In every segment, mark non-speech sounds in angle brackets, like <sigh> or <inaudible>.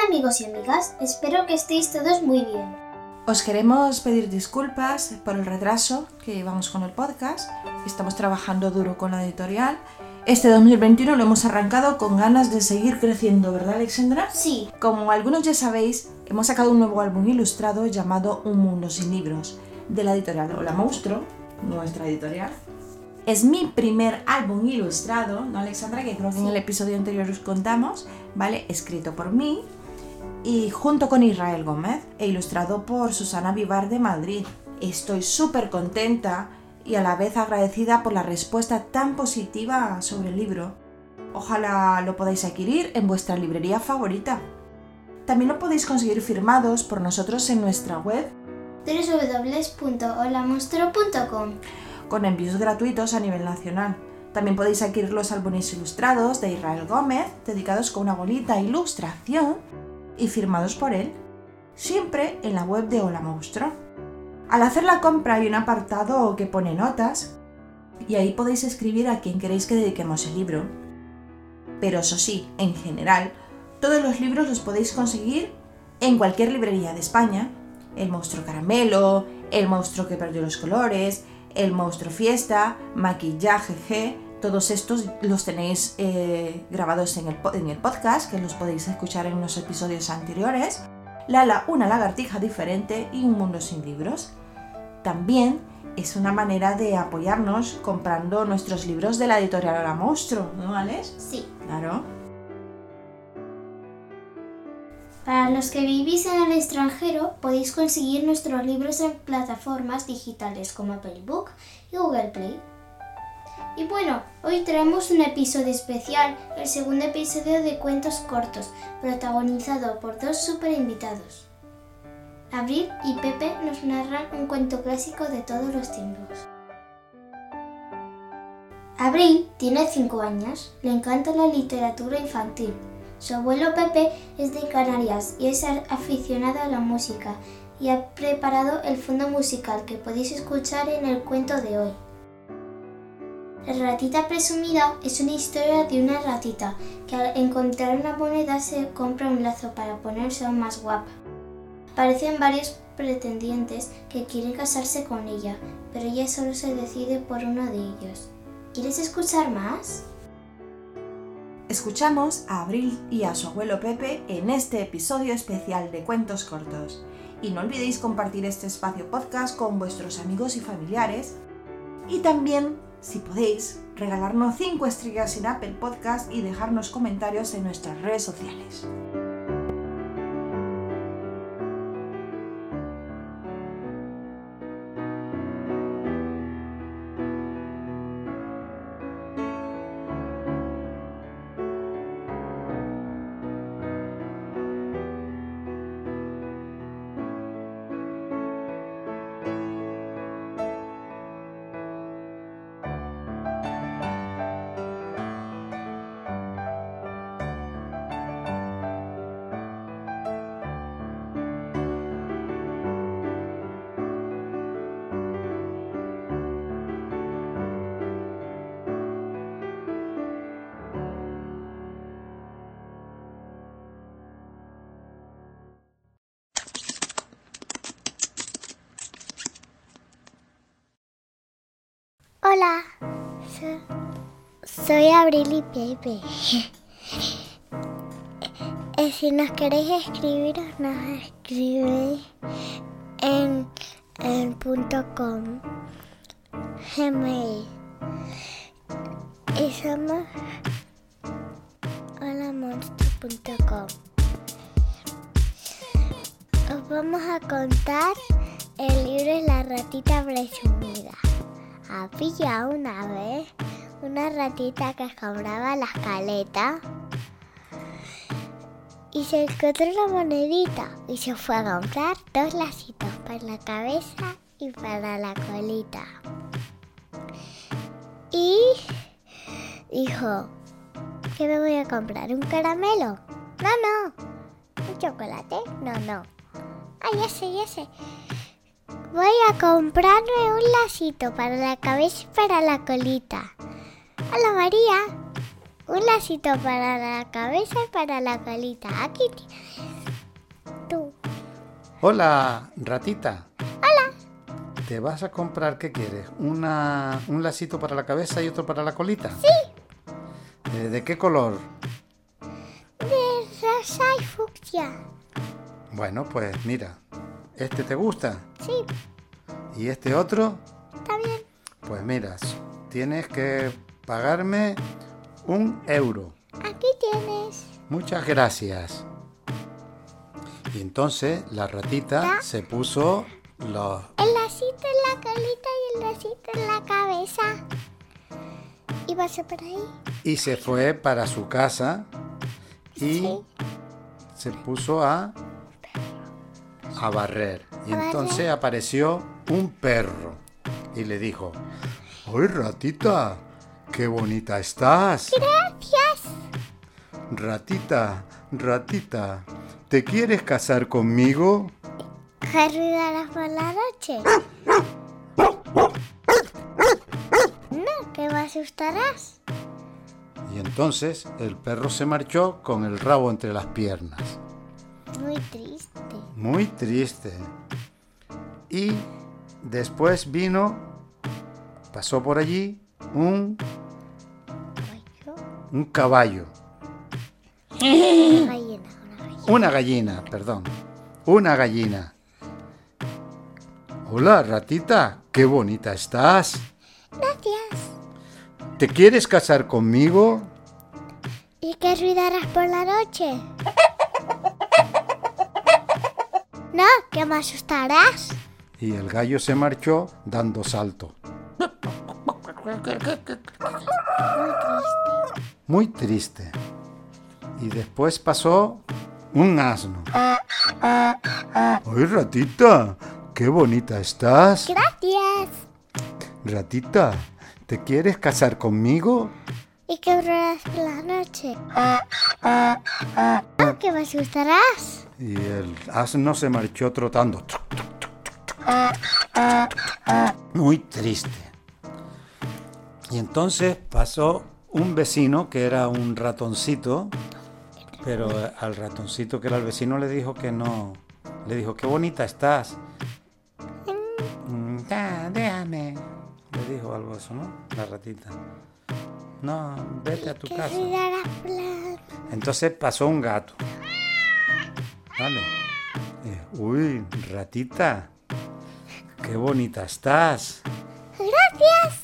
Hola amigos y amigas, espero que estéis todos muy bien. Os queremos pedir disculpas por el retraso que llevamos con el podcast. Estamos trabajando duro con la editorial. Este 2021 lo hemos arrancado con ganas de seguir creciendo, ¿verdad Alexandra? Sí, Como algunos ya sabéis, hemos sacado un nuevo álbum ilustrado llamado Un Mundo Sin Libros, de la editorial Hola Monstruo, nuestra editorial. Es mi primer álbum ilustrado, ¿no Alexandra? Que creo que en el episodio anterior os contamos, ¿vale? Escrito por mí y junto con Israel Gómez e ilustrado por Susana Vivar de Madrid. Estoy súper contenta y a la vez agradecida por la respuesta tan positiva sobre el libro. Ojalá lo podáis adquirir en vuestra librería favorita. También lo podéis conseguir firmados por nosotros en nuestra web www.holamonstruo.com. con envíos gratuitos a nivel nacional. También podéis adquirir los álbumes ilustrados de Israel Gómez, dedicados con una bonita ilustración y firmados por él, siempre en la web de Hola Monstruo. Al hacer la compra hay un apartado que pone notas y ahí podéis escribir a quien queréis que dediquemos el libro. Pero eso sí, en general, todos los libros los podéis conseguir en cualquier librería de España. El monstruo caramelo, el monstruo que perdió los colores, el monstruo fiesta, maquillaje G, todos estos los tenéis eh, grabados en el, po- en el podcast, que los podéis escuchar en unos episodios anteriores. Lala, una lagartija diferente y un mundo sin libros. También es una manera de apoyarnos comprando nuestros libros de la editorial Hola Monstruo, ¿no, Alex? Sí. Claro. Para los que vivís en el extranjero, podéis conseguir nuestros libros en plataformas digitales como Apple Book y Google Play. Y bueno, hoy traemos un episodio especial, el segundo episodio de Cuentos Cortos, protagonizado por dos super invitados. Abril y Pepe nos narran un cuento clásico de todos los tiempos. Abril tiene 5 años, le encanta la literatura infantil. Su abuelo Pepe es de Canarias y es aficionado a la música y ha preparado el fondo musical que podéis escuchar en el cuento de hoy. La ratita presumida es una historia de una ratita que al encontrar una moneda se compra un lazo para ponerse aún más guapa. Aparecen varios pretendientes que quieren casarse con ella, pero ella solo se decide por uno de ellos. ¿Quieres escuchar más? Escuchamos a Abril y a su abuelo Pepe en este episodio especial de Cuentos Cortos. Y no olvidéis compartir este espacio podcast con vuestros amigos y familiares. Y también, si podéis, regalarnos 5 estrellas en Apple Podcast y dejarnos comentarios en nuestras redes sociales. Hola. So- soy Abril y Pepe. <laughs> Eh, si nos queréis escribir, nos escribéis en, en punto com. Gmail. Y somos holamonstruo.com. Os vamos a contar el libro la ratita presumida. Había una vez una ratita que compraba la escaleta y se encontró una monedita y se fue a comprar dos lacitos para la cabeza y para la colita. Y dijo, ¿qué me voy a comprar? ¿Un caramelo? No, no. ¿Un chocolate? No, no. Sé, ya sé. Voy a comprarme un lacito para la cabeza y para la colita. Hola María. Un lacito para la cabeza y para la colita. Aquí tienes. Tú. Hola, ratita. Hola. ¿Te vas a comprar qué quieres? Una, ¿Un lacito para la cabeza y otro para la colita? Sí. ¿De qué color? De rosa y fucsia. Bueno, pues mira, ¿este te gusta? Sí, ¿Y este otro? está bien. Pues mira, tienes que pagarme un euro. Aquí tienes. Muchas gracias. Y entonces la ratita se puso los... El lacito en la colita y el lacito en la cabeza. ¿Y vas a por ahí? y se fue para su casa y Sí. se puso a a barrer. Y entonces apareció un perro y le dijo, ¡Ay, ratita! ¡Qué bonita estás! Gracias. Ratita, ratita, ¿te quieres casar conmigo? ¿Qué ruido harás por la noche? No, que me asustarás. Y entonces el perro se marchó con el rabo entre las piernas. Muy triste. Muy triste. Y después vino, pasó por allí un, Caballo. un caballo, Una gallina, una gallina. una gallina, perdón, una gallina. Hola, ratita, qué bonita estás. Gracias. ¿Te quieres casar conmigo? ¿Y qué ruido harás por la noche? No, que me asustarás. Y el gallo se marchó dando salto. Muy triste. Y después pasó un asno. ¡Ay, ratita! ¡Qué bonita estás! Gracias. Ratita, ¿te quieres casar conmigo? ¿Y qué harás por la noche? No, que me asustarás. Y el asno se marchó trotando. Muy triste. Y entonces pasó un vecino que era un ratoncito, pero al ratoncito que era el vecino le dijo que no. Le dijo, qué bonita estás. Mm, ya, déjame. Le dijo algo eso, ¿no? La ratita. No, vete a tu ¿Qué casa. Entonces pasó un gato. Vale. Eh, uy, ratita. Qué bonita estás. Gracias.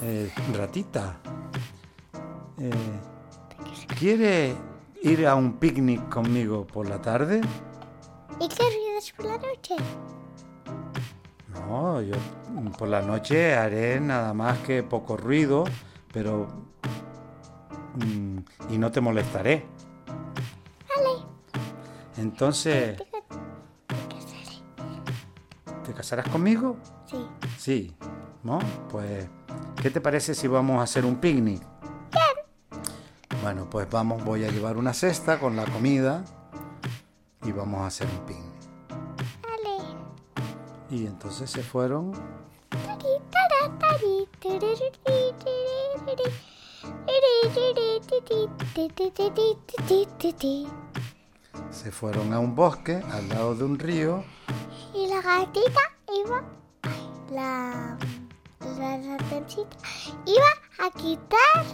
Eh, ratita. Eh, ¿Quiere ir a un picnic conmigo por la tarde? ¿Y qué harás por la noche? No, yo por la noche haré nada más que poco ruido, pero... mm, y no te molestaré. Entonces. ¿te casarás conmigo? Sí. Sí, ¿no? Pues, ¿qué te parece si vamos a hacer un picnic? Bueno, pues vamos, voy a llevar una cesta con la comida y vamos a hacer un picnic. Vale. Y entonces se fueron se fueron a un bosque al lado de un río Y la gatita iba, la, la ratoncita iba a quitar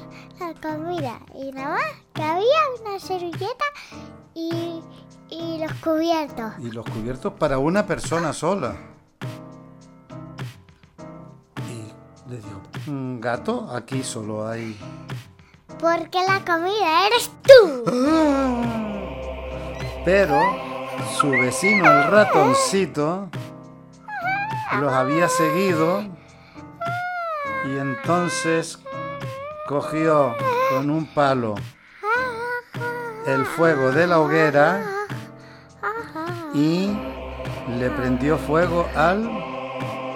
la comida. Y nada más que había una servilleta y, y los cubiertos. y los cubiertos para una persona sola. Y le dijo, "Mm, gato, aquí solo hay Porque la comida eres tú. <gasps> Pero su vecino, el ratoncito, los había seguido y entonces cogió con un palo el fuego de la hoguera y le prendió fuego al,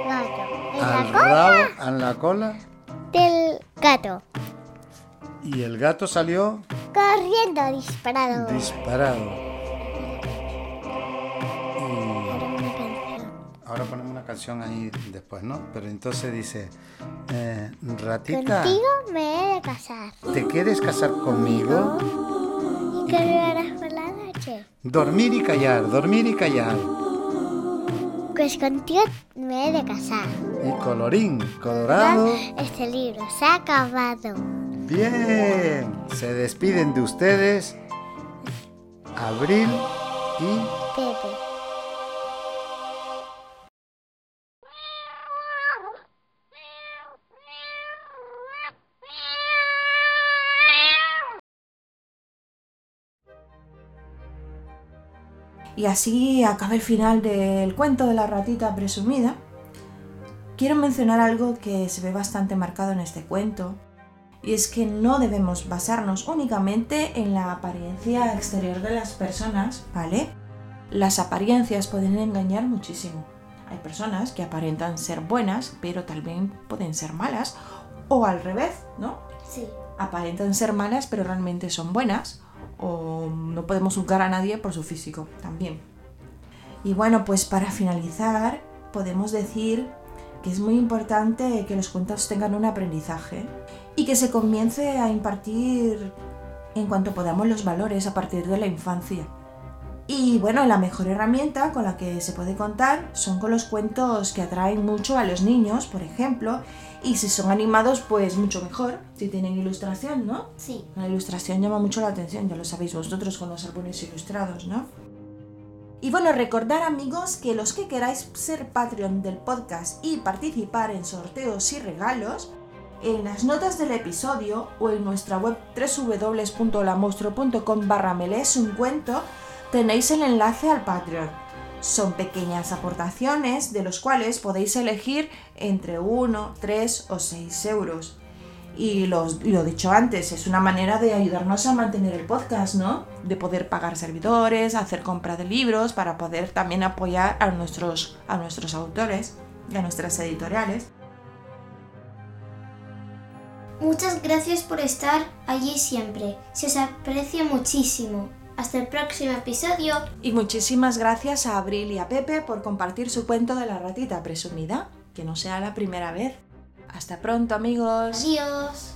Gato. ¿En al rabo, a la cola del gato? y el gato salió Corriendo, disparado. disparado. Canción ahí después, ¿no? Pero entonces dice, eh, ratita, Contigo me he de casar. ¿te quieres casar conmigo? ¿Y qué me harás por la noche? Dormir y callar, dormir y callar. Pues contigo me he de casar. Y colorín, colorado. Este libro se ha acabado. Bien, se despiden de ustedes Abril y Pepe. Y así acaba el final del cuento de la ratita presumida. Quiero mencionar algo que se ve bastante marcado en este cuento, y es que no debemos basarnos únicamente en la apariencia exterior de las personas, ¿vale? Las apariencias pueden engañar muchísimo. Hay personas que aparentan ser buenas, pero también pueden ser malas, o al revés, ¿no? Sí. aparentan ser malas pero realmente son buenas o no podemos juzgar a nadie por su físico también. Y bueno, pues para finalizar podemos decir que es muy importante que los cuentos tengan un aprendizaje y que se comience a impartir en cuanto podamos los valores a partir de la infancia. Y bueno, la mejor herramienta con la que se puede contar son con los cuentos que atraen mucho a los niños, por ejemplo, y si son animados, pues mucho mejor, si tienen ilustración, ¿no? Sí. La ilustración llama mucho la atención, ya lo sabéis vosotros con los álbumes ilustrados, ¿no? Y bueno, recordar amigos que los que queráis ser Patreon del podcast y participar en sorteos y regalos, en las notas del episodio o en nuestra web www.lamonstro.com barra lees un cuento tenéis el enlace al Patreon. Son pequeñas aportaciones de los cuales podéis elegir entre 1, 3 o 6 euros. Y los- lo dicho antes, es una manera de ayudarnos a mantener el podcast, ¿no? De poder pagar servidores, hacer compra de libros, para poder también apoyar a nuestros, a nuestros autores y a nuestras editoriales. Muchas gracias por estar allí siempre. Se os aprecia muchísimo. Hasta el próximo episodio. Y muchísimas gracias a Abril y a Pepe por compartir su cuento de la ratita presumida. Que no sea la primera vez. Hasta pronto amigos. Adiós.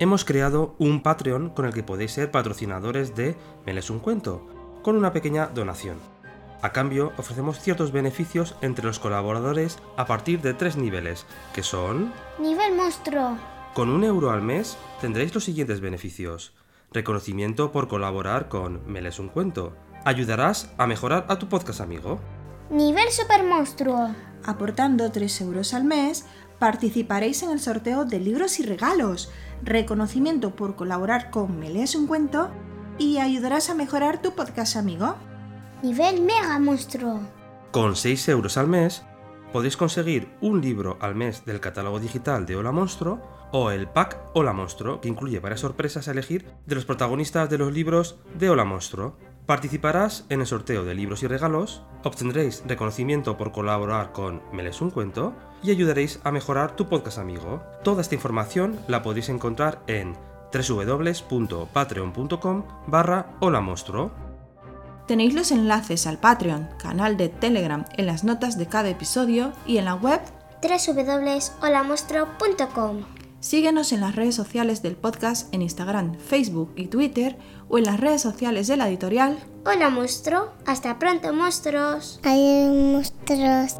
Hemos creado un Patreon con el que podéis ser patrocinadores de Me lees un cuento, con una pequeña donación. A cambio, ofrecemos ciertos beneficios entre los colaboradores a partir de tres niveles, que son... Nivel monstruo. Con un euro al mes tendréis los siguientes beneficios. Reconocimiento por colaborar con Me lees un cuento. Ayudarás a mejorar a tu podcast amigo. Nivel super monstruo. Aportando 3 euros al mes, participaréis en el sorteo de libros y regalos, reconocimiento por colaborar con Me lees un cuento y ayudarás a mejorar tu podcast amigo. Nivel mega monstruo. Con 6 euros al mes podéis conseguir un libro al mes del catálogo digital de Hola Monstruo o el pack Hola Monstruo, que incluye varias sorpresas a elegir de los protagonistas de los libros de Hola Monstruo. Participarás en el sorteo de libros y regalos, obtendréis reconocimiento por colaborar con Me lees un cuento y ayudaréis a mejorar tu podcast amigo. Toda esta información la podéis encontrar en www.patreon.com barra Hola Monstruo. Tenéis los enlaces al Patreon, canal de Telegram en las notas de cada episodio y en la web. www.holamonstruo.com Síguenos en las redes sociales del podcast en Instagram, Facebook y Twitter o en las redes sociales de la editorial Hola monstruo. Hasta pronto monstruos. Hay monstruos.